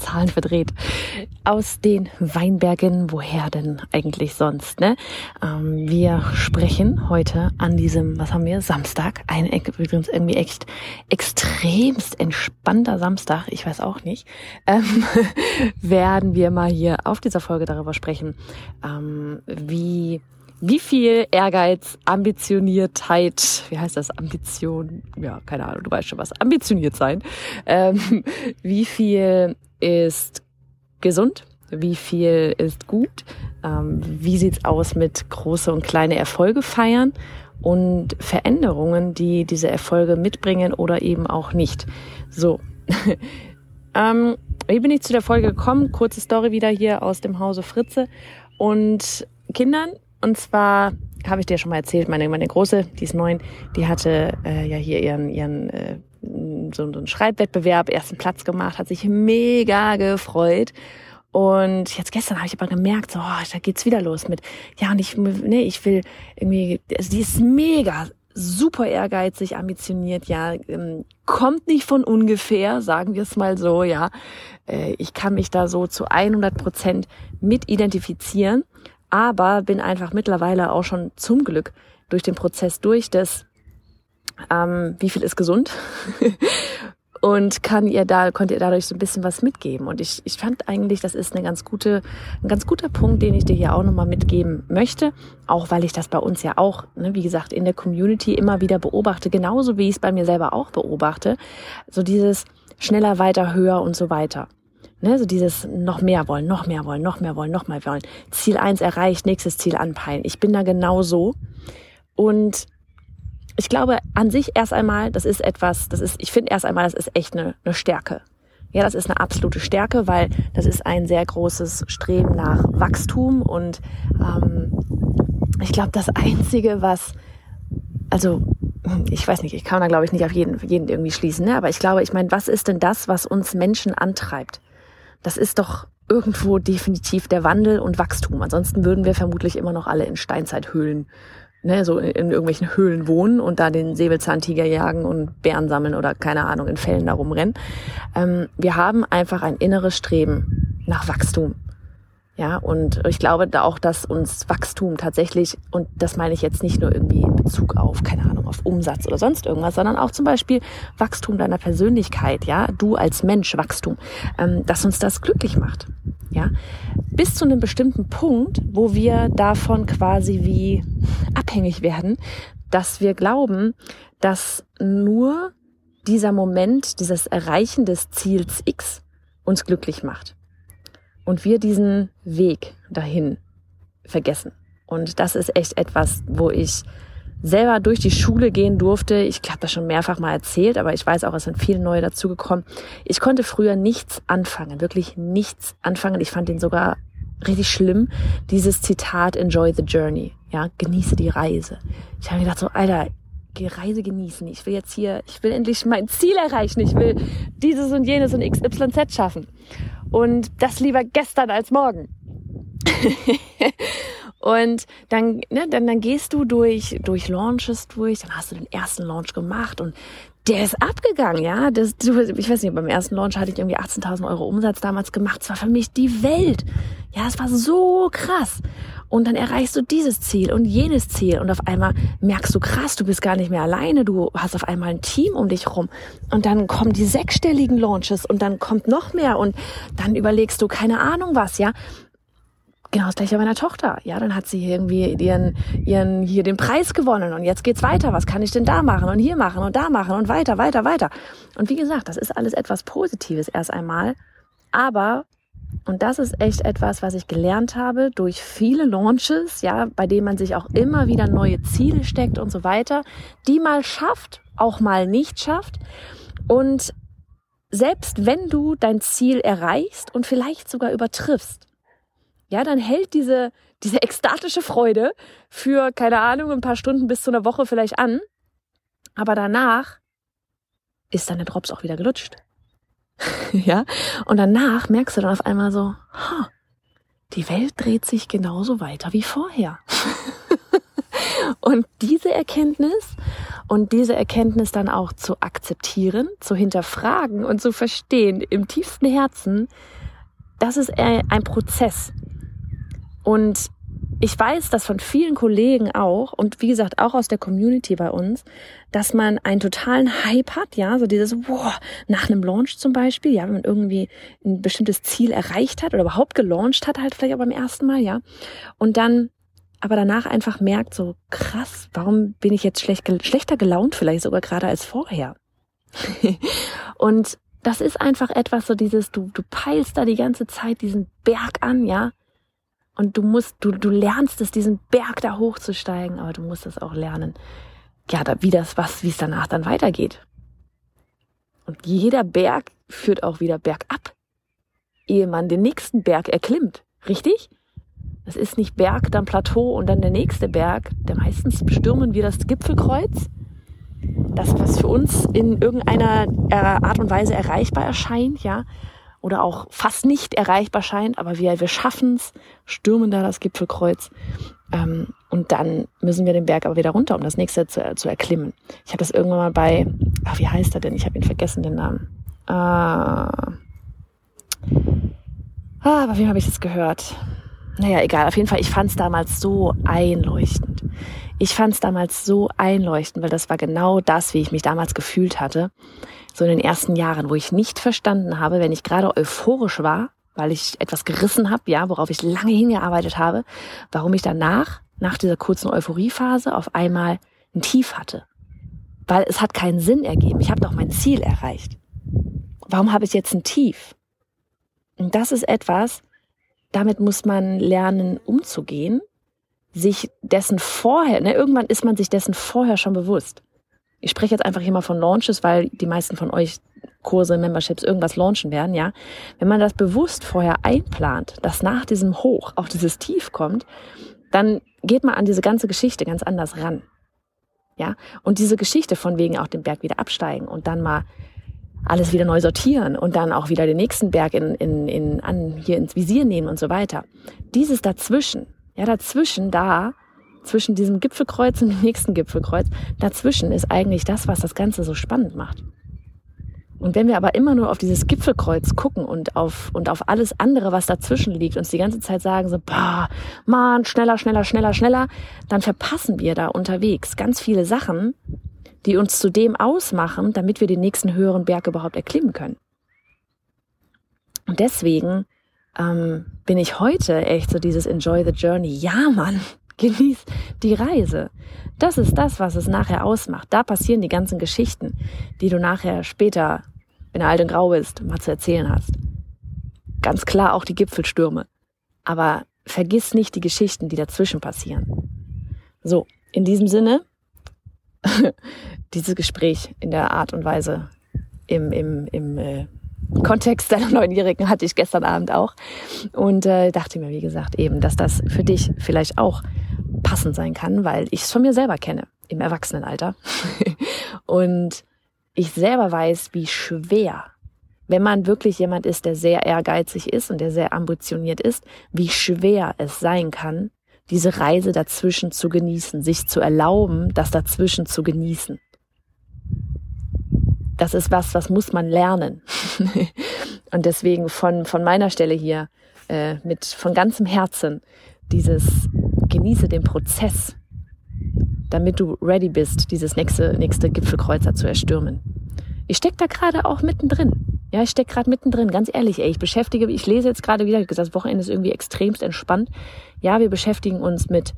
Zahlen verdreht. Aus den Weinbergen, woher denn eigentlich sonst? Ne? Ähm, wir sprechen heute an diesem, was haben wir, Samstag. Ein übrigens irgendwie echt extremst entspannter Samstag, ich weiß auch nicht. Ähm, werden wir mal hier auf dieser Folge darüber sprechen, ähm, wie wie viel Ehrgeiz, Ambitioniertheit, wie heißt das, Ambition, ja, keine Ahnung, du weißt schon was, ambitioniert sein, ähm, wie viel ist gesund, wie viel ist gut, ähm, wie sieht's aus mit große und kleine Erfolge feiern und Veränderungen, die diese Erfolge mitbringen oder eben auch nicht. So. ähm, wie bin ich zu der Folge gekommen? Kurze Story wieder hier aus dem Hause Fritze und Kindern. Und zwar habe ich dir schon mal erzählt, meine, meine Große, die ist neun, die hatte äh, ja hier ihren, ihren äh, so, einen Schreibwettbewerb, ersten Platz gemacht, hat sich mega gefreut. Und jetzt gestern habe ich aber gemerkt, so, oh, da geht's wieder los mit, ja, und ich, nee, ich will irgendwie, also die ist mega, super ehrgeizig, ambitioniert, ja, ähm, kommt nicht von ungefähr, sagen wir es mal so, ja. Äh, ich kann mich da so zu 100 Prozent mit identifizieren, aber bin einfach mittlerweile auch schon zum Glück durch den Prozess durch, dass ähm, wie viel ist gesund und kann ihr da konnte ihr dadurch so ein bisschen was mitgeben und ich, ich fand eigentlich das ist eine ganz gute ein ganz guter Punkt den ich dir hier auch nochmal mitgeben möchte auch weil ich das bei uns ja auch ne, wie gesagt in der Community immer wieder beobachte genauso wie ich es bei mir selber auch beobachte so dieses schneller weiter höher und so weiter Ne, so dieses noch mehr wollen, noch mehr wollen, noch mehr wollen, noch mehr wollen. Ziel eins erreicht, nächstes Ziel anpeilen. Ich bin da genau so. Und ich glaube an sich erst einmal, das ist etwas, das ist, ich finde erst einmal, das ist echt eine, eine Stärke. Ja, das ist eine absolute Stärke, weil das ist ein sehr großes Streben nach Wachstum und ähm, ich glaube, das Einzige, was, also ich weiß nicht, ich kann da glaube ich nicht auf jeden, jeden irgendwie schließen, ne? aber ich glaube, ich meine, was ist denn das, was uns Menschen antreibt? Das ist doch irgendwo definitiv der Wandel und Wachstum. Ansonsten würden wir vermutlich immer noch alle in Steinzeithöhlen ne, so in irgendwelchen Höhlen wohnen und da den Säbelzahntiger jagen und Bären sammeln oder keine Ahnung, in Fällen da rumrennen. Ähm, wir haben einfach ein inneres Streben nach Wachstum. Ja, und ich glaube da auch, dass uns Wachstum tatsächlich, und das meine ich jetzt nicht nur irgendwie in Bezug auf, keine Ahnung, auf Umsatz oder sonst irgendwas, sondern auch zum Beispiel Wachstum deiner Persönlichkeit, ja, du als Mensch Wachstum, ähm, dass uns das glücklich macht. Ja, bis zu einem bestimmten Punkt, wo wir davon quasi wie abhängig werden, dass wir glauben, dass nur dieser Moment, dieses Erreichen des Ziels X uns glücklich macht und wir diesen Weg dahin vergessen. Und das ist echt etwas, wo ich selber durch die Schule gehen durfte. Ich habe das schon mehrfach mal erzählt, aber ich weiß auch, es sind viele neue dazugekommen. Ich konnte früher nichts anfangen, wirklich nichts anfangen. Ich fand den sogar richtig schlimm, dieses Zitat Enjoy the Journey. Ja, genieße die Reise. Ich habe mir gedacht so, Alter, die Reise genießen. Ich will jetzt hier, ich will endlich mein Ziel erreichen. Ich will dieses und jenes und XYZ schaffen. Und das lieber gestern als morgen. und dann, ne, dann, dann gehst du durch, durch Launches durch, dann hast du den ersten Launch gemacht und der ist abgegangen, ja. Das, ich weiß nicht, beim ersten Launch hatte ich irgendwie 18.000 Euro Umsatz damals gemacht. Es war für mich die Welt. Ja, es war so krass. Und dann erreichst du dieses Ziel und jenes Ziel und auf einmal merkst du krass, du bist gar nicht mehr alleine, du hast auf einmal ein Team um dich rum und dann kommen die sechsstelligen Launches und dann kommt noch mehr und dann überlegst du keine Ahnung was, ja. Genau das gleiche bei meiner Tochter. Ja, dann hat sie irgendwie ihren, ihren, hier den Preis gewonnen und jetzt geht's weiter. Was kann ich denn da machen und hier machen und da machen und weiter, weiter, weiter. Und wie gesagt, das ist alles etwas Positives erst einmal. Aber, und das ist echt etwas, was ich gelernt habe durch viele Launches, ja, bei denen man sich auch immer wieder neue Ziele steckt und so weiter, die mal schafft, auch mal nicht schafft. Und selbst wenn du dein Ziel erreichst und vielleicht sogar übertriffst, ja, dann hält diese, diese ekstatische Freude für, keine Ahnung, ein paar Stunden bis zu einer Woche vielleicht an. Aber danach ist deine Drops auch wieder gelutscht. ja, und danach merkst du dann auf einmal so, ha, die Welt dreht sich genauso weiter wie vorher. und diese Erkenntnis und diese Erkenntnis dann auch zu akzeptieren, zu hinterfragen und zu verstehen im tiefsten Herzen, das ist ein Prozess. Und ich weiß das von vielen Kollegen auch und wie gesagt auch aus der Community bei uns, dass man einen totalen Hype hat, ja, so dieses, wow, nach einem Launch zum Beispiel, ja, wenn man irgendwie ein bestimmtes Ziel erreicht hat oder überhaupt gelauncht hat, halt vielleicht auch beim ersten Mal, ja, und dann aber danach einfach merkt, so krass, warum bin ich jetzt schlecht, schlechter gelaunt vielleicht sogar gerade als vorher? und das ist einfach etwas so dieses, du, du peilst da die ganze Zeit diesen Berg an, ja, und du musst, du, du lernst es, diesen Berg da hochzusteigen, aber du musst es auch lernen, ja, wie das, was, wie es danach dann weitergeht. Und jeder Berg führt auch wieder bergab, ehe man den nächsten Berg erklimmt. Richtig? Es ist nicht Berg, dann Plateau und dann der nächste Berg. Der meistens stürmen wir das Gipfelkreuz. Das, was für uns in irgendeiner Art und Weise erreichbar erscheint, ja oder auch fast nicht erreichbar scheint, aber wir, wir schaffen es, stürmen da das Gipfelkreuz ähm, und dann müssen wir den Berg aber wieder runter, um das nächste zu, zu erklimmen. Ich habe das irgendwann mal bei, ach, wie heißt er denn? Ich habe ihn vergessen, den Namen. Ah, ah bei wem habe ich das gehört? Naja, egal. Auf jeden Fall, ich fand es damals so einleuchtend. Ich fand es damals so einleuchtend, weil das war genau das, wie ich mich damals gefühlt hatte so in den ersten Jahren, wo ich nicht verstanden habe, wenn ich gerade euphorisch war, weil ich etwas gerissen habe, ja, worauf ich lange hingearbeitet habe, warum ich danach, nach dieser kurzen Euphoriephase, auf einmal ein Tief hatte. Weil es hat keinen Sinn ergeben. Ich habe doch mein Ziel erreicht. Warum habe ich jetzt ein Tief? Und das ist etwas, damit muss man lernen, umzugehen, sich dessen vorher, ne, irgendwann ist man sich dessen vorher schon bewusst. Ich spreche jetzt einfach hier mal von Launches, weil die meisten von euch Kurse, Memberships, irgendwas launchen werden, ja. Wenn man das bewusst vorher einplant, dass nach diesem Hoch auch dieses Tief kommt, dann geht man an diese ganze Geschichte ganz anders ran. Ja. Und diese Geschichte von wegen auch den Berg wieder absteigen und dann mal alles wieder neu sortieren und dann auch wieder den nächsten Berg in, in, in, an, hier ins Visier nehmen und so weiter. Dieses dazwischen, ja, dazwischen da zwischen diesem Gipfelkreuz und dem nächsten Gipfelkreuz, dazwischen ist eigentlich das, was das Ganze so spannend macht. Und wenn wir aber immer nur auf dieses Gipfelkreuz gucken und auf, und auf alles andere, was dazwischen liegt, uns die ganze Zeit sagen so, bah, man, schneller, schneller, schneller, schneller, dann verpassen wir da unterwegs ganz viele Sachen, die uns zu dem ausmachen, damit wir den nächsten höheren Berg überhaupt erklimmen können. Und deswegen ähm, bin ich heute echt so dieses Enjoy the Journey. Ja, Mann, Genieß die Reise. Das ist das, was es nachher ausmacht. Da passieren die ganzen Geschichten, die du nachher später, wenn du alt und grau bist, mal zu erzählen hast. Ganz klar auch die Gipfelstürme. Aber vergiss nicht die Geschichten, die dazwischen passieren. So, in diesem Sinne, dieses Gespräch in der Art und Weise im, im, im äh, Kontext deiner Neunjährigen hatte ich gestern Abend auch und äh, dachte mir, wie gesagt, eben, dass das für dich vielleicht auch passend sein kann, weil ich es von mir selber kenne im Erwachsenenalter und ich selber weiß, wie schwer, wenn man wirklich jemand ist, der sehr ehrgeizig ist und der sehr ambitioniert ist, wie schwer es sein kann, diese Reise dazwischen zu genießen, sich zu erlauben, das dazwischen zu genießen das ist was, was muss man lernen. und deswegen von, von meiner Stelle hier äh, mit von ganzem Herzen dieses genieße den Prozess, damit du ready bist, dieses nächste, nächste Gipfelkreuzer zu erstürmen. Ich stecke da gerade auch mittendrin. Ja, ich stecke gerade mittendrin, ganz ehrlich, ey, ich beschäftige, ich lese jetzt gerade wieder, das Wochenende ist irgendwie extremst entspannt. Ja, wir beschäftigen uns mit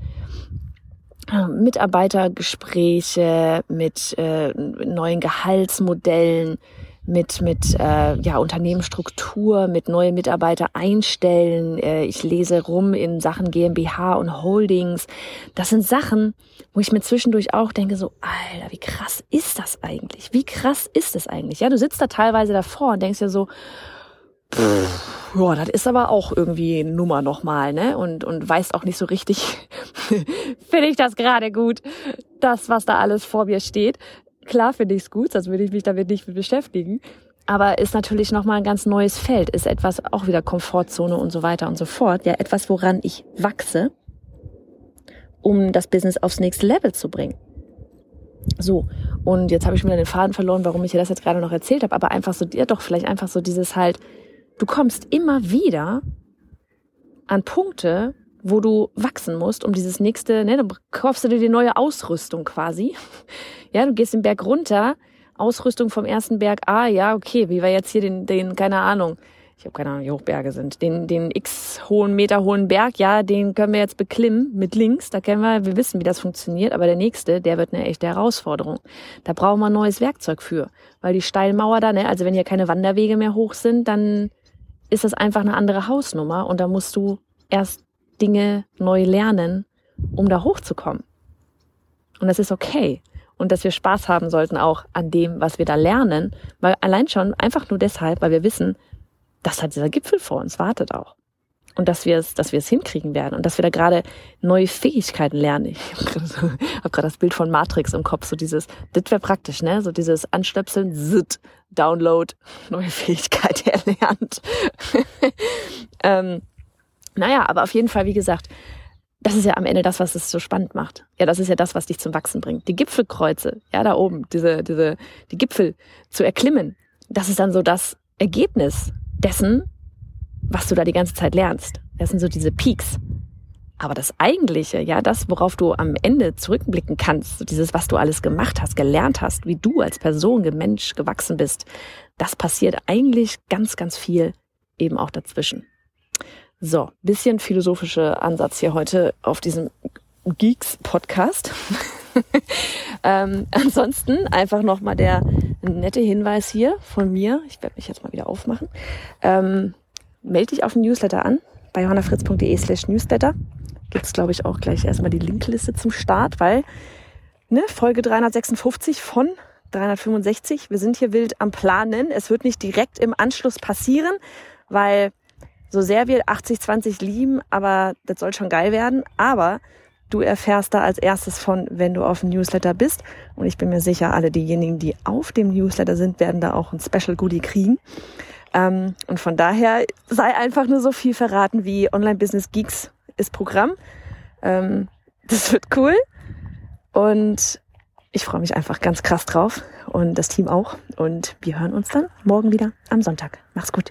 äh, Mitarbeitergespräche, mit äh, neuen Gehaltsmodellen, mit mit äh, ja Unternehmensstruktur, mit neue Mitarbeiter einstellen. Äh, ich lese rum in Sachen GmbH und Holdings. Das sind Sachen, wo ich mir zwischendurch auch denke so, Alter, wie krass ist das eigentlich? Wie krass ist das eigentlich? Ja, du sitzt da teilweise davor und denkst ja so, pff, ja, das ist aber auch irgendwie Nummer nochmal, ne? Und und weißt auch nicht so richtig, finde ich das gerade gut, das was da alles vor mir steht klar finde ich es gut, sonst würde ich mich damit nicht beschäftigen. Aber ist natürlich nochmal ein ganz neues Feld, ist etwas auch wieder Komfortzone und so weiter und so fort. Ja, etwas, woran ich wachse, um das Business aufs nächste Level zu bringen. So, und jetzt habe ich mir den Faden verloren, warum ich dir das jetzt gerade noch erzählt habe, aber einfach so, ja doch, vielleicht einfach so dieses halt, du kommst immer wieder an Punkte, wo du wachsen musst, um dieses nächste, ne, dann kaufst du dir die neue Ausrüstung quasi. Ja, du gehst den Berg runter, Ausrüstung vom ersten Berg, ah ja, okay, wie wir jetzt hier den, den, keine Ahnung, ich habe keine Ahnung, wie hoch Berge sind, den, den x hohen, Meter hohen Berg, ja, den können wir jetzt beklimmen mit links, da kennen wir, wir wissen, wie das funktioniert, aber der nächste, der wird eine echte Herausforderung. Da brauchen wir ein neues Werkzeug für, weil die Steilmauer da, ne, also wenn hier keine Wanderwege mehr hoch sind, dann ist das einfach eine andere Hausnummer und da musst du erst Dinge neu lernen, um da hochzukommen. Und das ist okay. Und dass wir Spaß haben sollten auch an dem, was wir da lernen, weil allein schon einfach nur deshalb, weil wir wissen, dass halt dieser Gipfel vor uns wartet auch. Und dass wir es, dass wir es hinkriegen werden und dass wir da gerade neue Fähigkeiten lernen. Ich habe gerade das Bild von Matrix im Kopf, so dieses, das wäre praktisch, ne? So dieses Anstöpseln, zit, Download, neue Fähigkeit erlernt. ähm, naja, aber auf jeden Fall, wie gesagt, das ist ja am Ende das, was es so spannend macht. Ja, das ist ja das, was dich zum Wachsen bringt. Die Gipfelkreuze, ja, da oben, diese, diese, die Gipfel zu erklimmen, das ist dann so das Ergebnis dessen, was du da die ganze Zeit lernst. Das sind so diese Peaks. Aber das Eigentliche, ja, das, worauf du am Ende zurückblicken kannst, so dieses, was du alles gemacht hast, gelernt hast, wie du als Person, Mensch gewachsen bist, das passiert eigentlich ganz, ganz viel eben auch dazwischen. So, bisschen philosophischer Ansatz hier heute auf diesem Geeks-Podcast. ähm, ansonsten einfach nochmal der nette Hinweis hier von mir. Ich werde mich jetzt mal wieder aufmachen. Ähm, melde dich auf den Newsletter an bei johannafritz.de slash newsletter. Gibt's glaube ich, auch gleich erstmal die Linkliste zum Start, weil ne, Folge 356 von 365. Wir sind hier wild am Planen. Es wird nicht direkt im Anschluss passieren, weil so sehr wir 80-20 lieben, aber das soll schon geil werden. Aber du erfährst da als erstes von, wenn du auf dem Newsletter bist. Und ich bin mir sicher, alle diejenigen, die auf dem Newsletter sind, werden da auch ein Special Goodie kriegen. Ähm, und von daher sei einfach nur so viel verraten wie Online Business Geeks ist Programm. Ähm, das wird cool. Und ich freue mich einfach ganz krass drauf und das Team auch. Und wir hören uns dann morgen wieder am Sonntag. Mach's gut.